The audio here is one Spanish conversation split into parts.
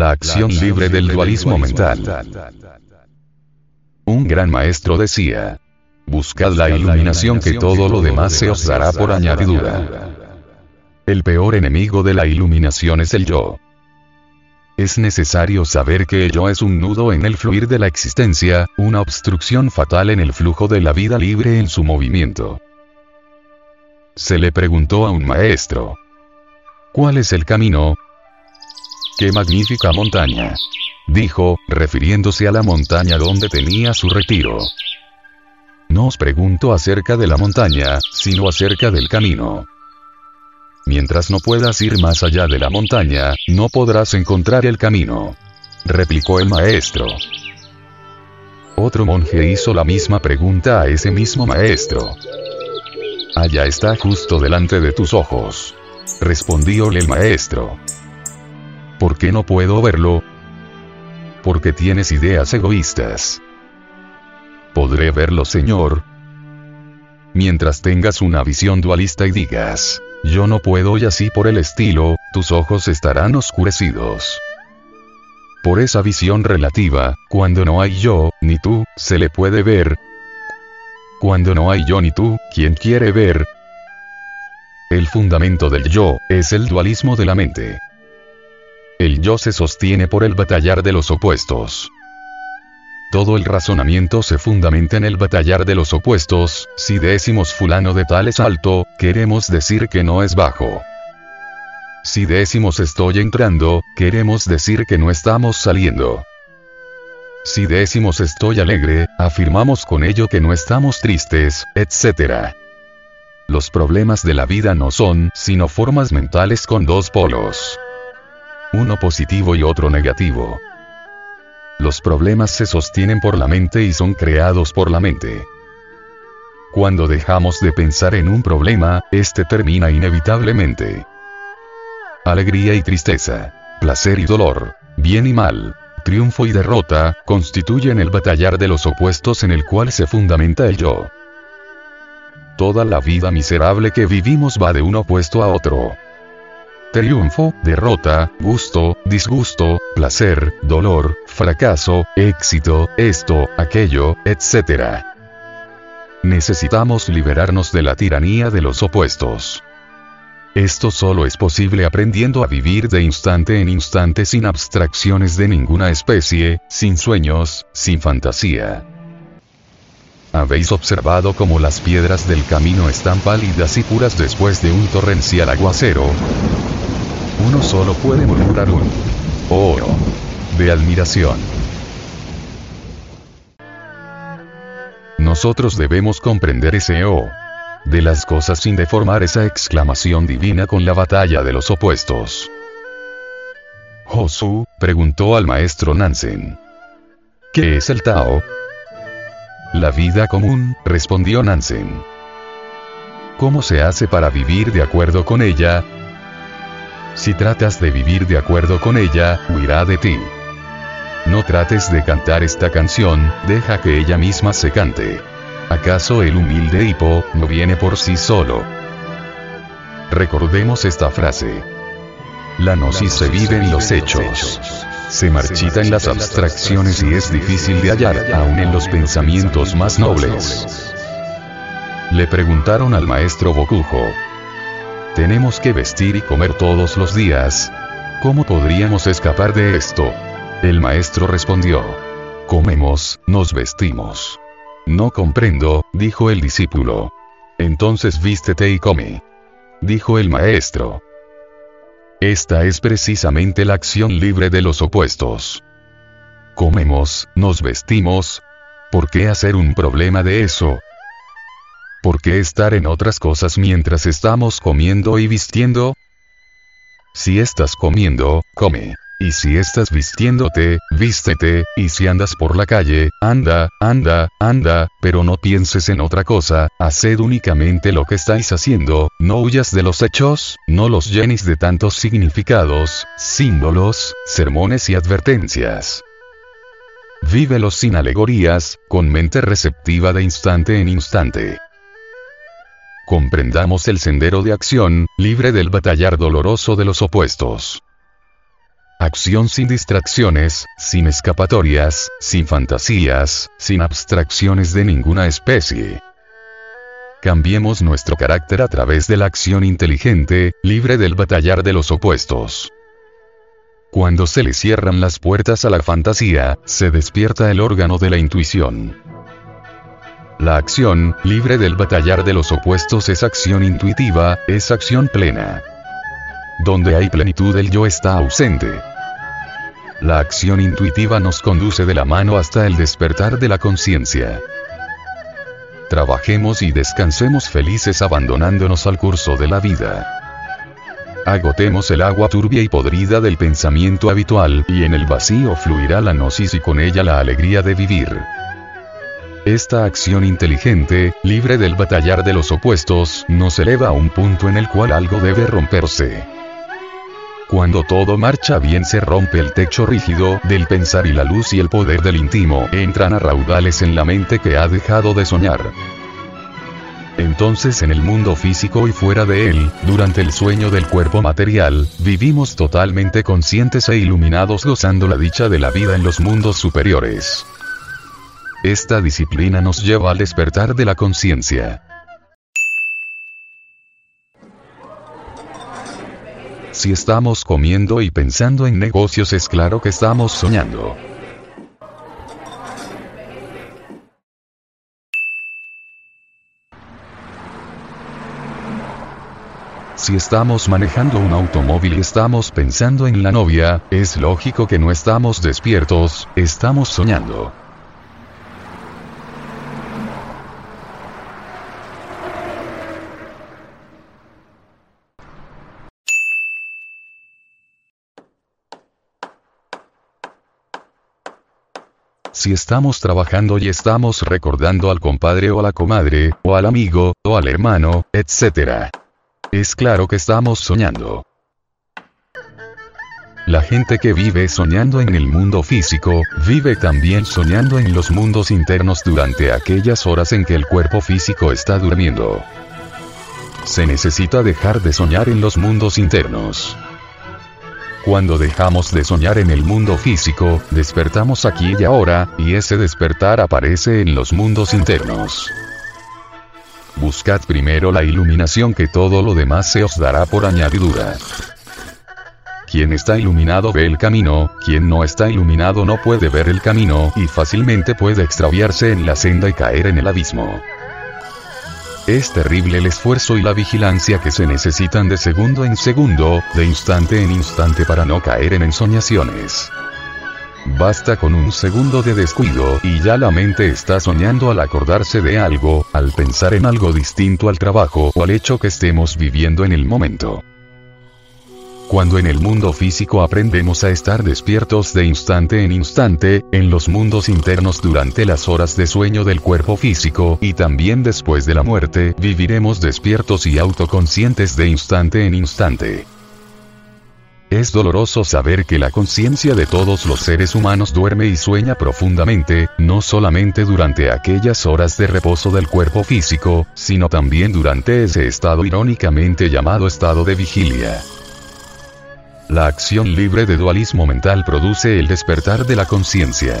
La acción libre del dualismo mental. Un gran maestro decía, buscad la iluminación que todo lo demás se os dará por añadidura. El peor enemigo de la iluminación es el yo. Es necesario saber que el yo es un nudo en el fluir de la existencia, una obstrucción fatal en el flujo de la vida libre en su movimiento. Se le preguntó a un maestro. ¿Cuál es el camino? ¡Qué magnífica montaña! Dijo, refiriéndose a la montaña donde tenía su retiro. No os pregunto acerca de la montaña, sino acerca del camino. Mientras no puedas ir más allá de la montaña, no podrás encontrar el camino. Replicó el maestro. Otro monje hizo la misma pregunta a ese mismo maestro. Allá está justo delante de tus ojos. Respondióle el maestro. ¿Por qué no puedo verlo? Porque tienes ideas egoístas. ¿Podré verlo, Señor? Mientras tengas una visión dualista y digas, yo no puedo y así por el estilo, tus ojos estarán oscurecidos. Por esa visión relativa, cuando no hay yo, ni tú, se le puede ver. Cuando no hay yo ni tú, ¿quién quiere ver? El fundamento del yo, es el dualismo de la mente. El yo se sostiene por el batallar de los opuestos. Todo el razonamiento se fundamenta en el batallar de los opuestos, si decimos fulano de tal es alto, queremos decir que no es bajo. Si decimos estoy entrando, queremos decir que no estamos saliendo. Si decimos estoy alegre, afirmamos con ello que no estamos tristes, etc. Los problemas de la vida no son, sino formas mentales con dos polos. Uno positivo y otro negativo. Los problemas se sostienen por la mente y son creados por la mente. Cuando dejamos de pensar en un problema, este termina inevitablemente. Alegría y tristeza, placer y dolor, bien y mal, triunfo y derrota, constituyen el batallar de los opuestos en el cual se fundamenta el yo. Toda la vida miserable que vivimos va de un opuesto a otro triunfo, derrota, gusto, disgusto, placer, dolor, fracaso, éxito, esto, aquello, etc. Necesitamos liberarnos de la tiranía de los opuestos. Esto solo es posible aprendiendo a vivir de instante en instante sin abstracciones de ninguna especie, sin sueños, sin fantasía. ¿Habéis observado cómo las piedras del camino están pálidas y puras después de un torrencial aguacero? Uno solo puede murmurar un oh de admiración. Nosotros debemos comprender ese oh de las cosas sin deformar esa exclamación divina con la batalla de los opuestos. Josu, preguntó al maestro Nansen. ¿Qué es el Tao? La vida común, respondió Nansen. ¿Cómo se hace para vivir de acuerdo con ella? Si tratas de vivir de acuerdo con ella, huirá de ti. No trates de cantar esta canción, deja que ella misma se cante. ¿Acaso el humilde hipo no viene por sí solo? Recordemos esta frase. La gnosis se vive en los hechos. Se marchita en las abstracciones y es difícil de hallar, aún en los pensamientos más nobles. Le preguntaron al maestro Bokujo, tenemos que vestir y comer todos los días. ¿Cómo podríamos escapar de esto? El maestro respondió. Comemos, nos vestimos. No comprendo, dijo el discípulo. Entonces vístete y come. Dijo el maestro. Esta es precisamente la acción libre de los opuestos. Comemos, nos vestimos. ¿Por qué hacer un problema de eso? ¿Por qué estar en otras cosas mientras estamos comiendo y vistiendo? Si estás comiendo, come. Y si estás vistiéndote, vístete, y si andas por la calle, anda, anda, anda, pero no pienses en otra cosa, haced únicamente lo que estáis haciendo, no huyas de los hechos, no los llenes de tantos significados, símbolos, sermones y advertencias. Vívelos sin alegorías, con mente receptiva de instante en instante comprendamos el sendero de acción, libre del batallar doloroso de los opuestos. Acción sin distracciones, sin escapatorias, sin fantasías, sin abstracciones de ninguna especie. Cambiemos nuestro carácter a través de la acción inteligente, libre del batallar de los opuestos. Cuando se le cierran las puertas a la fantasía, se despierta el órgano de la intuición. La acción, libre del batallar de los opuestos es acción intuitiva, es acción plena. Donde hay plenitud el yo está ausente. La acción intuitiva nos conduce de la mano hasta el despertar de la conciencia. Trabajemos y descansemos felices abandonándonos al curso de la vida. Agotemos el agua turbia y podrida del pensamiento habitual, y en el vacío fluirá la gnosis y con ella la alegría de vivir. Esta acción inteligente, libre del batallar de los opuestos, nos eleva a un punto en el cual algo debe romperse. Cuando todo marcha bien se rompe el techo rígido del pensar y la luz y el poder del íntimo entran a raudales en la mente que ha dejado de soñar. Entonces en el mundo físico y fuera de él, durante el sueño del cuerpo material, vivimos totalmente conscientes e iluminados gozando la dicha de la vida en los mundos superiores. Esta disciplina nos lleva al despertar de la conciencia. Si estamos comiendo y pensando en negocios es claro que estamos soñando. Si estamos manejando un automóvil y estamos pensando en la novia, es lógico que no estamos despiertos, estamos soñando. Si estamos trabajando y estamos recordando al compadre o a la comadre, o al amigo, o al hermano, etc. Es claro que estamos soñando. La gente que vive soñando en el mundo físico, vive también soñando en los mundos internos durante aquellas horas en que el cuerpo físico está durmiendo. Se necesita dejar de soñar en los mundos internos. Cuando dejamos de soñar en el mundo físico, despertamos aquí y ahora, y ese despertar aparece en los mundos internos. Buscad primero la iluminación que todo lo demás se os dará por añadidura. Quien está iluminado ve el camino, quien no está iluminado no puede ver el camino y fácilmente puede extraviarse en la senda y caer en el abismo. Es terrible el esfuerzo y la vigilancia que se necesitan de segundo en segundo, de instante en instante para no caer en ensoñaciones. Basta con un segundo de descuido y ya la mente está soñando al acordarse de algo, al pensar en algo distinto al trabajo o al hecho que estemos viviendo en el momento. Cuando en el mundo físico aprendemos a estar despiertos de instante en instante, en los mundos internos durante las horas de sueño del cuerpo físico y también después de la muerte, viviremos despiertos y autoconscientes de instante en instante. Es doloroso saber que la conciencia de todos los seres humanos duerme y sueña profundamente, no solamente durante aquellas horas de reposo del cuerpo físico, sino también durante ese estado irónicamente llamado estado de vigilia. La acción libre de dualismo mental produce el despertar de la conciencia.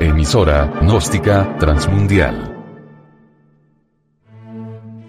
Emisora, gnóstica, transmundial